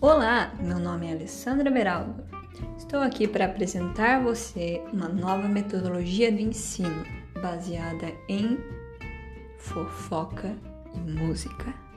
Olá, meu nome é Alessandra Beraldo. Estou aqui para apresentar a você uma nova metodologia do ensino baseada em fofoca e música.